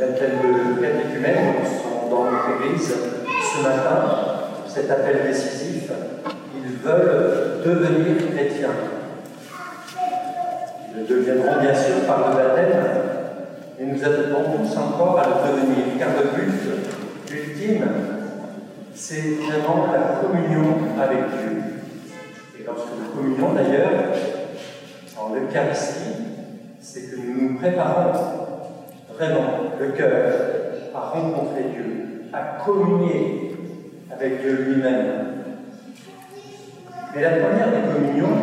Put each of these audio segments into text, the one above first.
l'appel de catéchumène dans notre église ce matin, cet appel décisif. Ils veulent devenir chrétiens. Ils le deviendront bien sûr par le baptême, et nous attendons tous encore à le devenir, car le but ultime, c'est vraiment la communion avec Dieu. Et lorsque nous communions d'ailleurs, en l'Eucharistie, c'est que nous nous préparons vraiment le cœur à rencontrer Dieu, à communier avec Dieu lui-même. Mais la première des communions,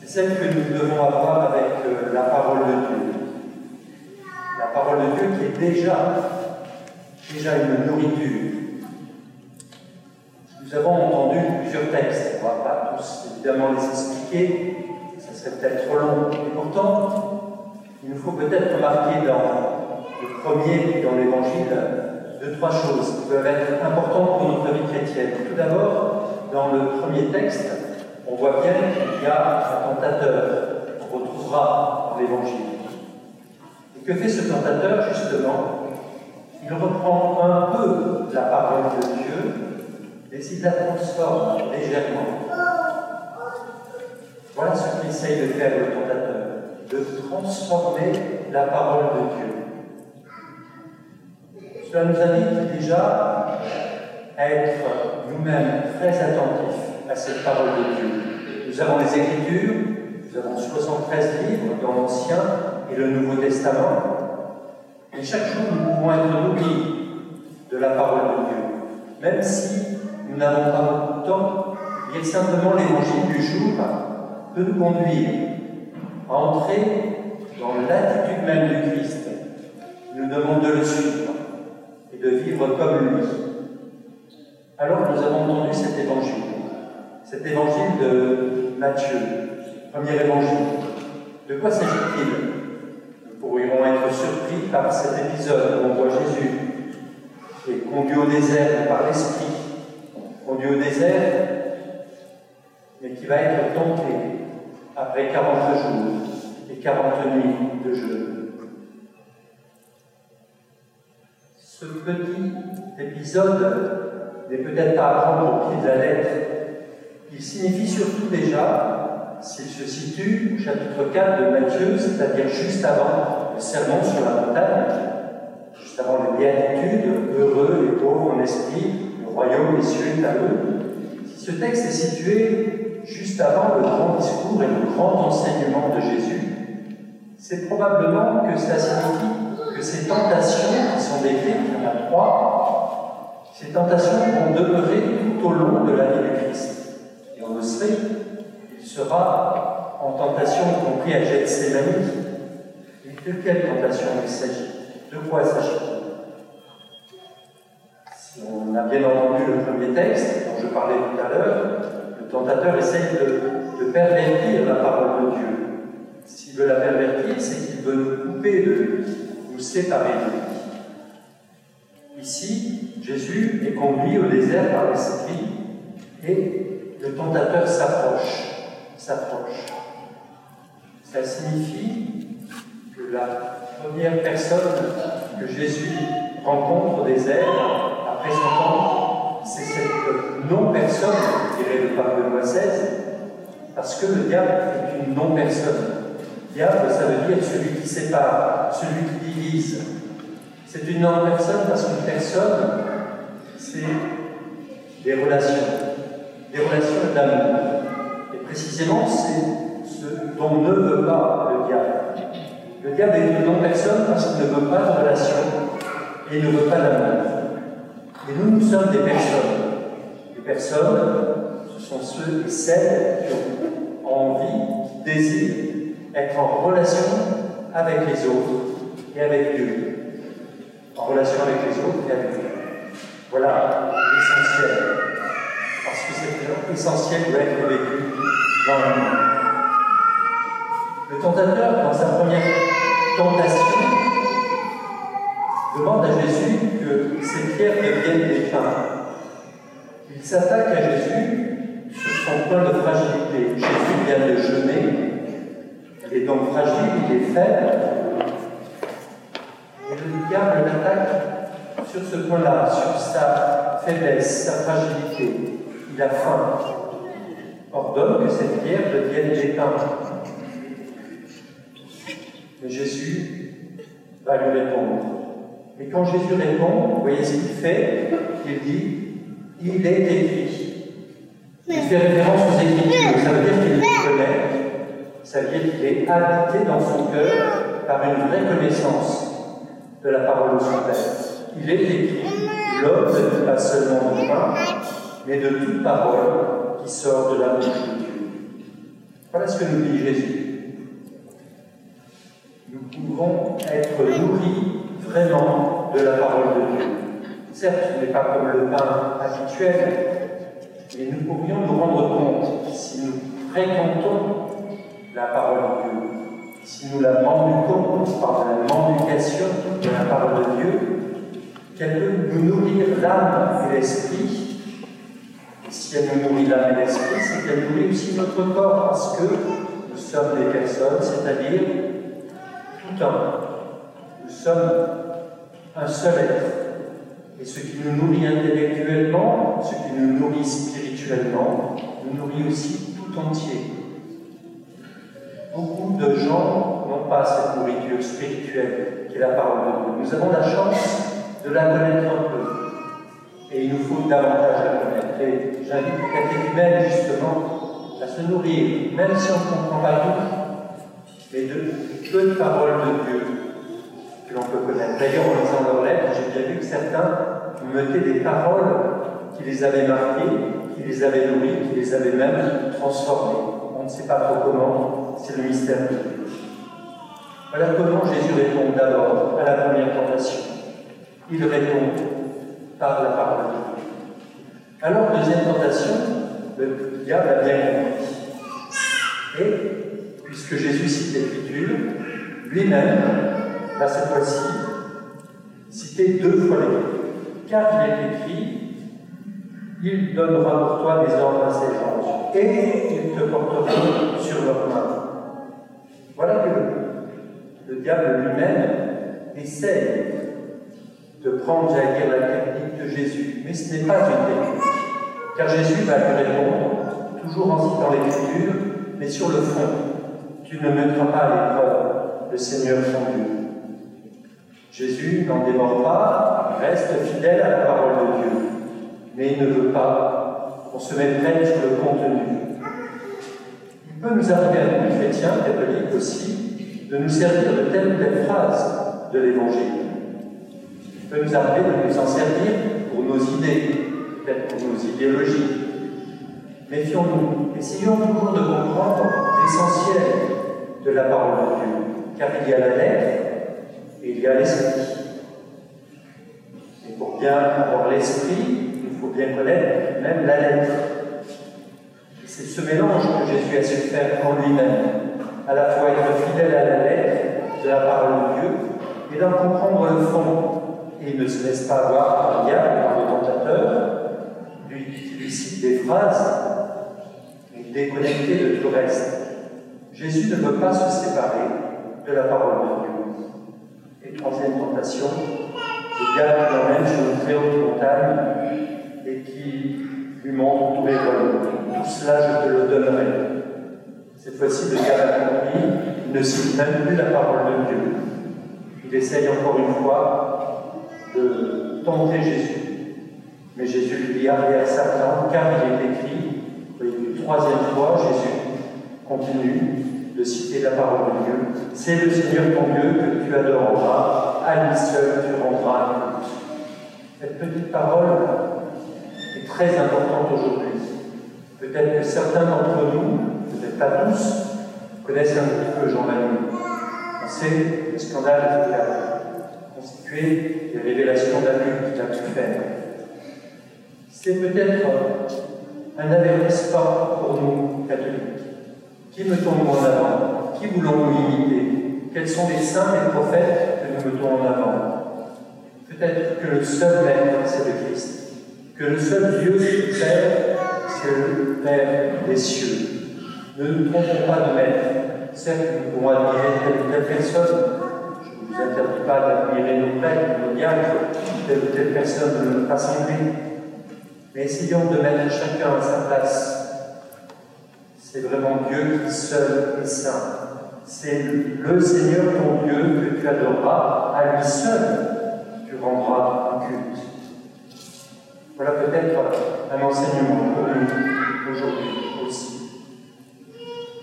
c'est celle que nous devons avoir avec euh, la parole de Dieu. La parole de Dieu qui est déjà, déjà une nourriture. Nous avons entendu plusieurs textes, on ne va pas tous évidemment les expliquer, ça serait peut-être trop long. Et pourtant, il nous faut peut-être remarquer dans le premier, dans l'évangile, deux, trois choses qui peuvent être importantes pour notre vie chrétienne. Tout d'abord, dans le premier texte, on voit bien qu'il y a un tentateur qu'on retrouvera dans l'évangile. Et que fait ce tentateur, justement? Il reprend un peu la parole de Dieu, mais il la transforme légèrement. Voilà ce qu'essaye de faire le tentateur, de transformer la parole de Dieu. Cela nous invite déjà à être nous-mêmes très attentifs à cette parole de Dieu. Nous avons les Écritures, nous avons 73 livres dans l'Ancien et le Nouveau Testament, et chaque jour nous pouvons être nourris de la parole de Dieu. Même si nous n'avons pas beaucoup de temps, est simplement l'évangile du jour peut nous conduire entrer dans l'attitude même du Christ. nous demande de le suivre et de vivre comme lui. Alors nous avons entendu cet évangile, cet évangile de Matthieu, premier évangile. De quoi s'agit-il? Nous pourrions être surpris par cet épisode où on voit Jésus qui est conduit au désert par l'Esprit, conduit au désert, mais qui va être tenté après 40 jours et 40 nuits de jeûne. Ce petit épisode n'est peut-être pas à prendre au pied de la lettre. Il signifie surtout déjà, s'il se situe au chapitre 4 de Matthieu, c'est-à-dire juste avant le sermon sur la montagne, juste avant les béatitudes, heureux les pauvres en esprit, le royaume des cieux est à eux. Si ce texte est situé juste avant le grand discours et le grand enseignement de Jésus, c'est probablement que cela signifie que ces tentations qui sont décrites, il y en a trois, ces tentations vont demeurer tout au long de la vie du Christ. Et on le sait, il sera en tentation, y compris à Gethsemane. Et de quelle tentation il s'agit? De quoi s'agit-il? Si on a bien entendu le premier texte dont je parlais tout à l'heure, le tentateur essaye de, pervertir la parole de Dieu. S'il veut la pervertir, c'est qu'il veut nous couper de nous séparer de lui. Ici, Jésus est conduit au désert par l'Esprit et le tentateur s'approche, s'approche. Ça signifie que la première personne que Jésus rencontre au désert, après son temps, c'est cette non-personne dirait le pape Benoît XVI, parce que le diable est une non-personne. Diable, ça veut dire celui qui sépare, celui qui divise. C'est une non-personne parce qu'une personne, c'est des relations, des relations d'amour. Et précisément, c'est ce dont ne veut pas le diable. Le diable est une non-personne parce qu'il ne veut pas de relation et ne veut pas d'amour. Et nous, nous sommes des personnes. Personnes sont ceux et celles qui ont envie, qui désirent être en relation avec les autres et avec Dieu. En relation avec les autres et avec Dieu. Voilà l'essentiel. Parce que c'est essentiel doit être vécu dans le monde. Le tentateur, dans sa première tentation, demande à Jésus que ces pierres deviennent des pains. Il s'attaque à Jésus sur son point de fragilité. Jésus vient de jeûner, il est donc fragile, il est faible. Et le attaque sur ce point-là, sur sa faiblesse, sa fragilité. Il a faim. Ordonne que cette pierre devienne pains. Mais Jésus va lui répondre. Et quand Jésus répond, vous voyez ce qu'il fait? Il dit Il est écrit. Il fait référence aux Écritures. Ça veut dire qu'il les connaît. Ça veut dire qu'il est habité dans son cœur par une vraie connaissance de la parole de son Père. Il est écrit L'homme ne vit pas seulement de pain, mais de toute parole qui sort de la bouche de Dieu. Voilà ce que nous dit Jésus nous pouvons être nourris vraiment de la parole de Dieu. Certes, ce n'est pas comme le pain habituel, mais nous pourrions nous rendre compte, si nous fréquentons la parole de Dieu, si nous la mendiquons par la mendication de la parole de Dieu, qu'elle peut nous nourrir l'âme et l'esprit. Si elle nous nourrit l'âme et l'esprit, c'est qu'elle nourrit aussi notre corps, parce que nous sommes des personnes, c'est-à-dire nous sommes un seul être. Et ce qui nous nourrit intellectuellement, ce qui nous nourrit spirituellement, nous nourrit aussi tout entier. Beaucoup de gens n'ont pas cette nourriture spirituelle qui est la parole de Dieu. Nous avons la chance de la connaître un peu. Et il nous faut davantage la connaître. Et j'invite les catéchumènes justement à se nourrir, même si on ne comprend pas tout, mais de peu de paroles de Dieu l'on peut connaître. D'ailleurs, en lisant leurs lettres, j'ai bien vu que certains mettaient des paroles qui les avaient marquées, qui les avaient nourris, qui les avaient même transformés. On ne sait pas trop comment, c'est le mystère de Dieu. Voilà comment Jésus répond d'abord à la première tentation? Il répond par la parole de Dieu. Alors, deuxième tentation, le diable a bien compris. Et, puisque Jésus cite l'Écriture, lui-même va cette fois-ci citer deux fois l'Écriture. Car il est écrit il donnera pour toi des ordres à ses anges, et ils te porteront sur leurs mains. Voilà que le, diable lui-même essaie de prendre, j'allais dire, la technique de Jésus. Mais ce n'est pas une technique. Car Jésus va lui répondre, toujours en citant l'Écriture, mais sur le fond. Tu ne mettras pas à l'épreuve le Seigneur son Dieu. Jésus n'en démord pas, reste fidèle à la parole de Dieu, mais il ne veut pas qu'on se mette près sur le contenu. Il peut nous arriver à nous, chrétiens, catholiques aussi, de nous servir de telle ou telle phrase de l'Évangile. Il peut nous arriver de nous en servir pour nos idées, peut-être pour nos idéologies. Méfions-nous, essayons toujours de comprendre l'essentiel de la parole de Dieu car il y a la lettre et il y a l'esprit. Et pour bien avoir l'esprit, il faut bien connaître même la lettre. C'est ce mélange que Jésus a su faire en lui-même, à la fois être fidèle à la lettre de la parole de Dieu et d'en comprendre le fond. Et il ne se laisse pas avoir par diable, par le tentateur, lui, lui cite des phrases déconnecté de tout le reste. Jésus ne veut pas se séparer de la parole de Dieu. Et troisième tentation, le diable qui l'emmène sur une très haute montagne et qui lui montre tous les royaumes. Tout cela, je te le donnerai. Cette fois-ci, le diable a compris, il ne cite même plus la parole de Dieu. Il essaye encore une fois de tenter Jésus. Mais Jésus lui dit Arrière Satan, car il est écrit, une troisième fois, Jésus continue de citer la parole de Dieu. C'est le Seigneur ton Dieu que tu adoreras, à seul tu rendras Cette petite parole est très importante aujourd'hui. Peut-être que certains d'entre nous, peut-être pas tous, connaissent un petit peu Jean Manu. On sait le scandale qu'il a constitué, les révélations d'abus qu'il a pu faire. C'est peut-être un avertissement pour nous, catholiques. Qui mettons-nous en avant? Qui voulons-nous imiter Quels sont les saints et prophètes en avant Peut-être que le seul Maître, c'est le Christ. Que le seul Dieu Père, c'est le Père des cieux. Ne nous trompons pas de Maître. Certes, nous pouvons admirer telle ou telle personne. Je ne vous interdit pas d'admirer nos prêtres, nos diacres, telle ou telle personne de notre assemblée. Mais essayons de mettre chacun à sa place. C'est vraiment Dieu qui seul est saint. C'est le Seigneur ton Dieu que tu adoreras, à lui seul tu rendras un culte. Voilà peut-être un enseignement pour nous aujourd'hui aussi,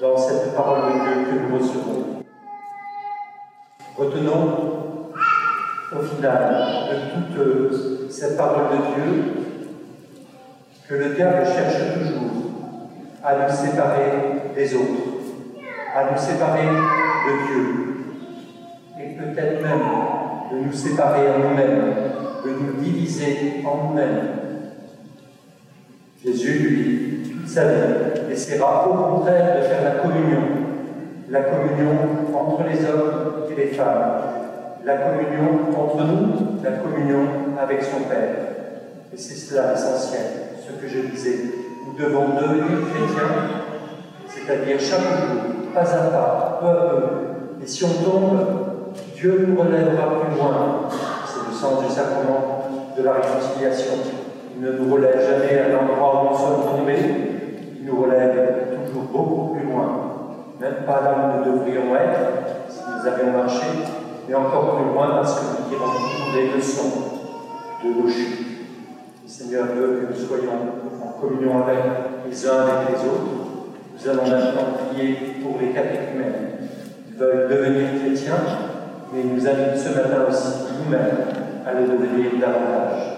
dans cette parole de Dieu que nous recevons. Retenons au final de toute cette parole de Dieu que le diable cherche toujours à nous séparer des autres, à nous séparer de Dieu, et peut-être même de nous séparer en nous-mêmes, de nous diviser en nous-mêmes. Jésus, lui, toute sa vie, essaiera au contraire de faire la communion, la communion entre les hommes et les femmes, la communion entre nous, la communion avec son Père. Et c'est cela l'essentiel, ce que je disais. Nous devons devenir chrétiens, c'est-à-dire chaque jour, pas à pas, peu à peu. Et si on tombe, Dieu nous relèvera plus loin. C'est le sens du sacrement de la réconciliation. Il ne nous relève jamais à l'endroit où nous sommes tombés, il nous relève toujours beaucoup plus loin. Même pas là où nous devrions être, si nous avions marché, mais encore plus loin parce que nous tirons toujours des leçons de nos chutes. Le Seigneur veut que nous soyons en communion avec les uns avec les autres. Nous allons maintenant prier pour les catéchumènes qui veulent devenir chrétiens, mais nous invite ce matin aussi nous-mêmes à le devenir davantage.